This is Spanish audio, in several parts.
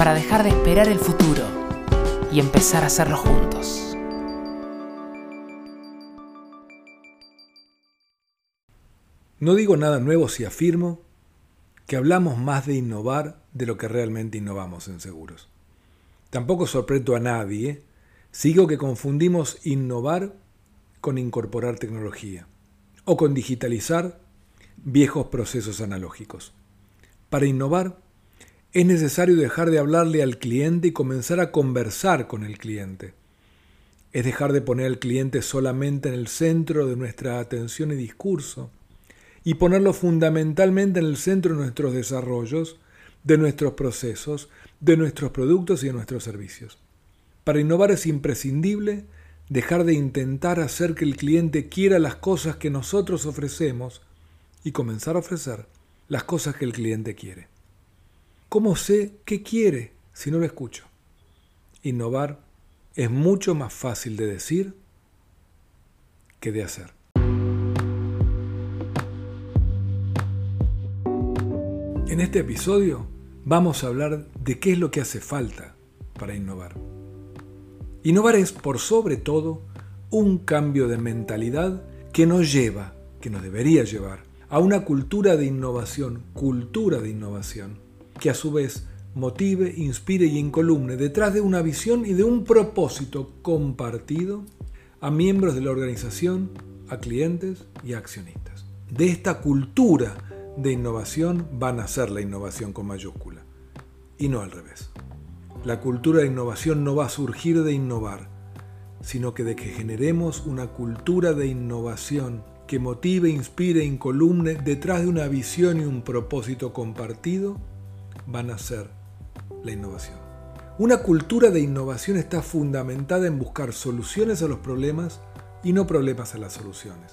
para dejar de esperar el futuro y empezar a hacerlo juntos. No digo nada nuevo si afirmo que hablamos más de innovar de lo que realmente innovamos en seguros. Tampoco sorprendo a nadie sigo que confundimos innovar con incorporar tecnología o con digitalizar viejos procesos analógicos. Para innovar es necesario dejar de hablarle al cliente y comenzar a conversar con el cliente. Es dejar de poner al cliente solamente en el centro de nuestra atención y discurso y ponerlo fundamentalmente en el centro de nuestros desarrollos, de nuestros procesos, de nuestros productos y de nuestros servicios. Para innovar es imprescindible dejar de intentar hacer que el cliente quiera las cosas que nosotros ofrecemos y comenzar a ofrecer las cosas que el cliente quiere. ¿Cómo sé qué quiere si no lo escucho? Innovar es mucho más fácil de decir que de hacer. En este episodio vamos a hablar de qué es lo que hace falta para innovar. Innovar es, por sobre todo, un cambio de mentalidad que nos lleva, que nos debería llevar, a una cultura de innovación, cultura de innovación, que a su vez motive, inspire y encolumne detrás de una visión y de un propósito compartido a miembros de la organización, a clientes y accionistas. De esta cultura de innovación va a nacer la innovación con mayúscula y no al revés. La cultura de innovación no va a surgir de innovar, sino que de que generemos una cultura de innovación que motive, inspire incolumne detrás de una visión y un propósito compartido van a ser la innovación. Una cultura de innovación está fundamentada en buscar soluciones a los problemas y no problemas a las soluciones.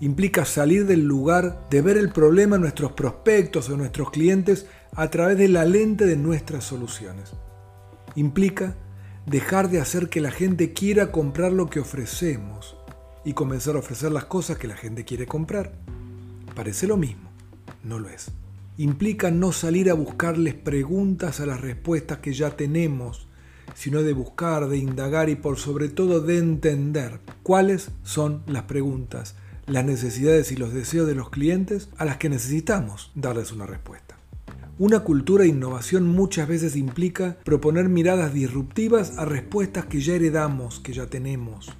Implica salir del lugar de ver el problema en nuestros prospectos o nuestros clientes a través de la lente de nuestras soluciones. Implica dejar de hacer que la gente quiera comprar lo que ofrecemos y comenzar a ofrecer las cosas que la gente quiere comprar. Parece lo mismo, no lo es implica no salir a buscarles preguntas a las respuestas que ya tenemos, sino de buscar, de indagar y por sobre todo de entender cuáles son las preguntas, las necesidades y los deseos de los clientes a las que necesitamos darles una respuesta. Una cultura de innovación muchas veces implica proponer miradas disruptivas a respuestas que ya heredamos, que ya tenemos.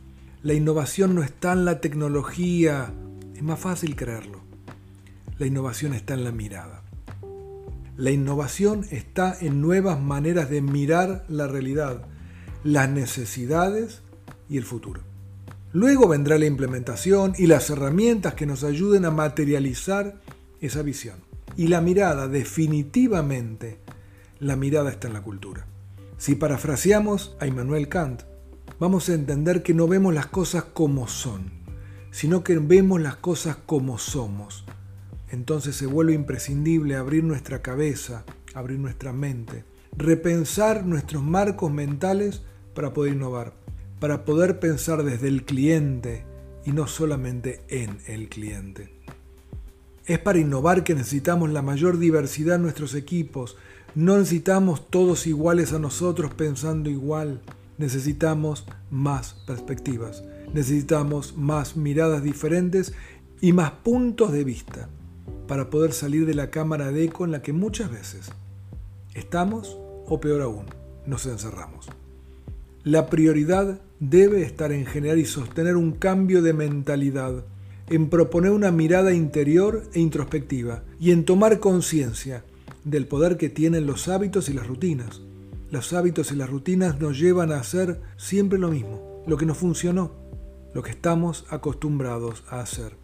La innovación no está en la tecnología, es más fácil creerlo. La innovación está en la mirada. La innovación está en nuevas maneras de mirar la realidad, las necesidades y el futuro. Luego vendrá la implementación y las herramientas que nos ayuden a materializar esa visión. Y la mirada, definitivamente, la mirada está en la cultura. Si parafraseamos a Immanuel Kant, vamos a entender que no vemos las cosas como son, sino que vemos las cosas como somos entonces se vuelve imprescindible abrir nuestra cabeza, abrir nuestra mente, repensar nuestros marcos mentales para poder innovar, para poder pensar desde el cliente y no solamente en el cliente. Es para innovar que necesitamos la mayor diversidad en nuestros equipos. No necesitamos todos iguales a nosotros pensando igual. Necesitamos más perspectivas. Necesitamos más miradas diferentes y más puntos de vista para poder salir de la cámara de eco en la que muchas veces estamos o peor aún, nos encerramos. La prioridad debe estar en generar y sostener un cambio de mentalidad, en proponer una mirada interior e introspectiva y en tomar conciencia del poder que tienen los hábitos y las rutinas. Los hábitos y las rutinas nos llevan a hacer siempre lo mismo, lo que nos funcionó, lo que estamos acostumbrados a hacer.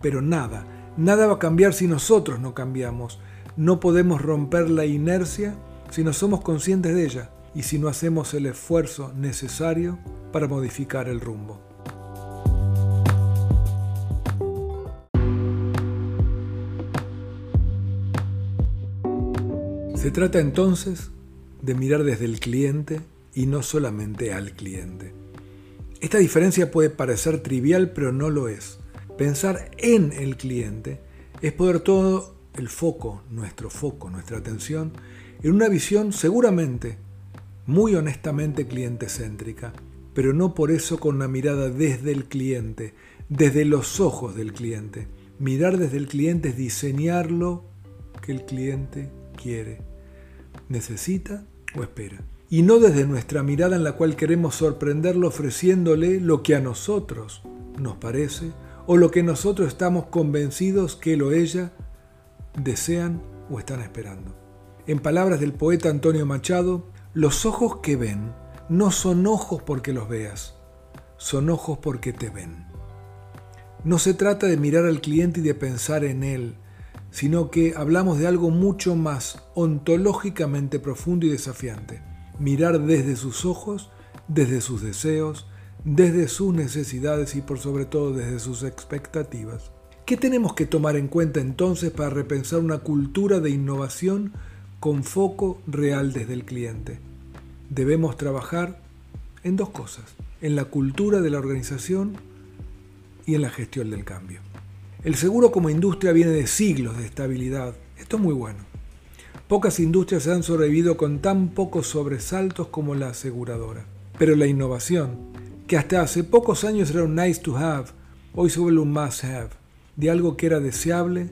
Pero nada, Nada va a cambiar si nosotros no cambiamos. No podemos romper la inercia si no somos conscientes de ella. y si no hacemos el esfuerzo necesario para modificar el rumbo. Se trata entonces de mirar desde el cliente y no solamente al cliente. Esta diferencia puede parecer trivial, pero no lo es. Pensar en el cliente es poner todo el foco, nuestro foco, nuestra atención, en una visión seguramente, muy honestamente cliente céntrica, pero no por eso con una mirada desde el cliente, desde los ojos del cliente. Mirar desde el cliente es diseñarlo que el cliente quiere necesita o espera. Y no desde nuestra mirada en la cual queremos sorprenderlo ofreciéndole lo que a nosotros nos parece o lo que nosotros estamos convencidos que él o ella desean o están esperando. En palabras del poeta Antonio Machado, los ojos que ven no son ojos porque los veas, son ojos porque te ven. No se trata de mirar al cliente y de pensar en él, sino que hablamos de algo mucho más ontológicamente profundo y desafiante. Mirar desde sus ojos, desde sus deseos, desde sus necesidades y por sobre todo desde sus expectativas. ¿Qué tenemos que tomar en cuenta entonces para repensar una cultura de innovación con foco real desde el cliente? Debemos trabajar en dos cosas, en la cultura de la organización y en la gestión del cambio. El seguro como industria viene de siglos de estabilidad. Esto es muy bueno. Pocas industrias han sobrevivido con tan pocos sobresaltos como la aseguradora. Pero la innovación, que hasta hace pocos años era un nice to have, hoy se vuelve un must have. De algo que era deseable,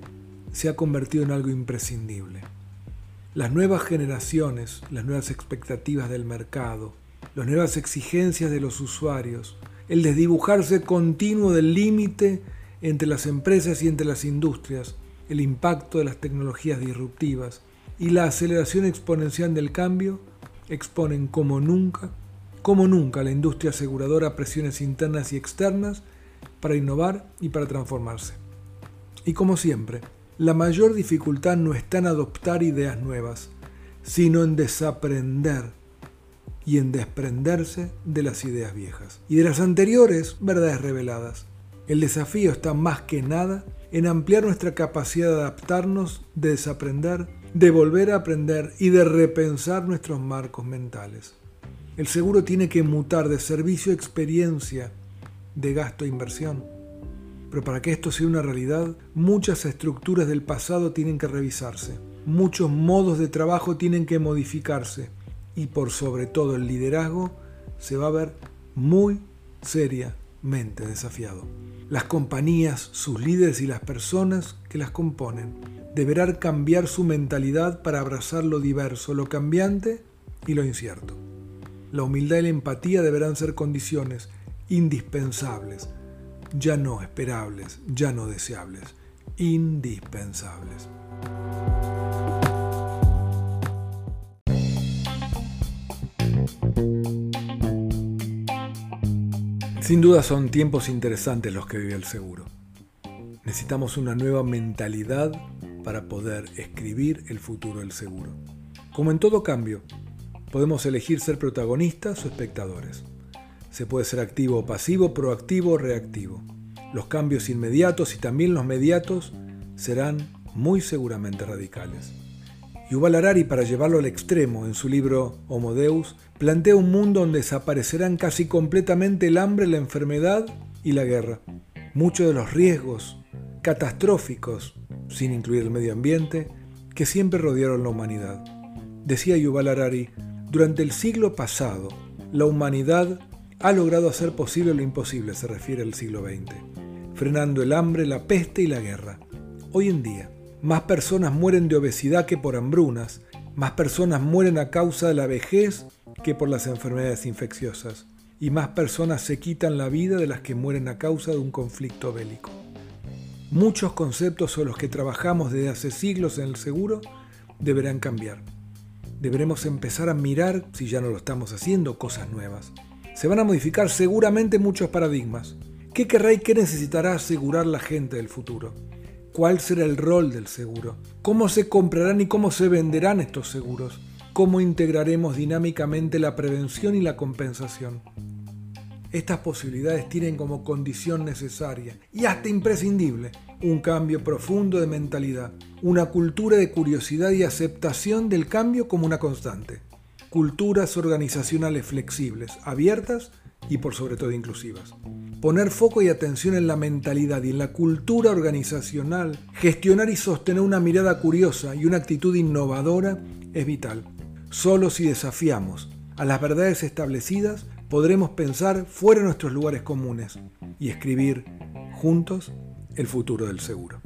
se ha convertido en algo imprescindible. Las nuevas generaciones, las nuevas expectativas del mercado, las nuevas exigencias de los usuarios, el desdibujarse continuo del límite entre las empresas y entre las industrias, el impacto de las tecnologías disruptivas y la aceleración exponencial del cambio exponen como nunca, como nunca la industria aseguradora presiones internas y externas para innovar y para transformarse. Y como siempre, la mayor dificultad no está en adoptar ideas nuevas, sino en desaprender y en desprenderse de las ideas viejas y de las anteriores verdades reveladas. El desafío está más que nada en ampliar nuestra capacidad de adaptarnos, de desaprender, de volver a aprender y de repensar nuestros marcos mentales. El seguro tiene que mutar de servicio a experiencia, de gasto a inversión. Pero para que esto sea una realidad, muchas estructuras del pasado tienen que revisarse, muchos modos de trabajo tienen que modificarse y por sobre todo el liderazgo se va a ver muy seriamente desafiado. Las compañías, sus líderes y las personas que las componen deberán cambiar su mentalidad para abrazar lo diverso, lo cambiante y lo incierto. La humildad y la empatía deberán ser condiciones indispensables, ya no esperables, ya no deseables, indispensables. Sin duda son tiempos interesantes los que vive el seguro. Necesitamos una nueva mentalidad para poder escribir el futuro del seguro. Como en todo cambio, podemos elegir ser protagonistas o espectadores. Se puede ser activo o pasivo, proactivo o reactivo. Los cambios inmediatos y también los mediatos serán muy seguramente radicales. Yuval Harari, para llevarlo al extremo, en su libro Homo Deus, plantea un mundo donde desaparecerán casi completamente el hambre, la enfermedad y la guerra. Muchos de los riesgos catastróficos, sin incluir el medio ambiente, que siempre rodearon la humanidad. Decía Yuval Harari, durante el siglo pasado, la humanidad ha logrado hacer posible lo imposible, se refiere al siglo XX, frenando el hambre, la peste y la guerra. Hoy en día, más personas mueren de obesidad que por hambrunas, más personas mueren a causa de la vejez que por las enfermedades infecciosas, y más personas se quitan la vida de las que mueren a causa de un conflicto bélico. Muchos conceptos sobre los que trabajamos desde hace siglos en el seguro deberán cambiar. Deberemos empezar a mirar, si ya no lo estamos haciendo, cosas nuevas. Se van a modificar seguramente muchos paradigmas. ¿Qué querrá y qué necesitará asegurar la gente del futuro? cuál será el rol del seguro, cómo se comprarán y cómo se venderán estos seguros, cómo integraremos dinámicamente la prevención y la compensación. Estas posibilidades tienen como condición necesaria y hasta imprescindible un cambio profundo de mentalidad, una cultura de curiosidad y aceptación del cambio como una constante, culturas organizacionales flexibles, abiertas y por sobre todo inclusivas. Poner foco y atención en la mentalidad y en la cultura organizacional, gestionar y sostener una mirada curiosa y una actitud innovadora es vital. Solo si desafiamos a las verdades establecidas podremos pensar fuera de nuestros lugares comunes y escribir juntos el futuro del seguro.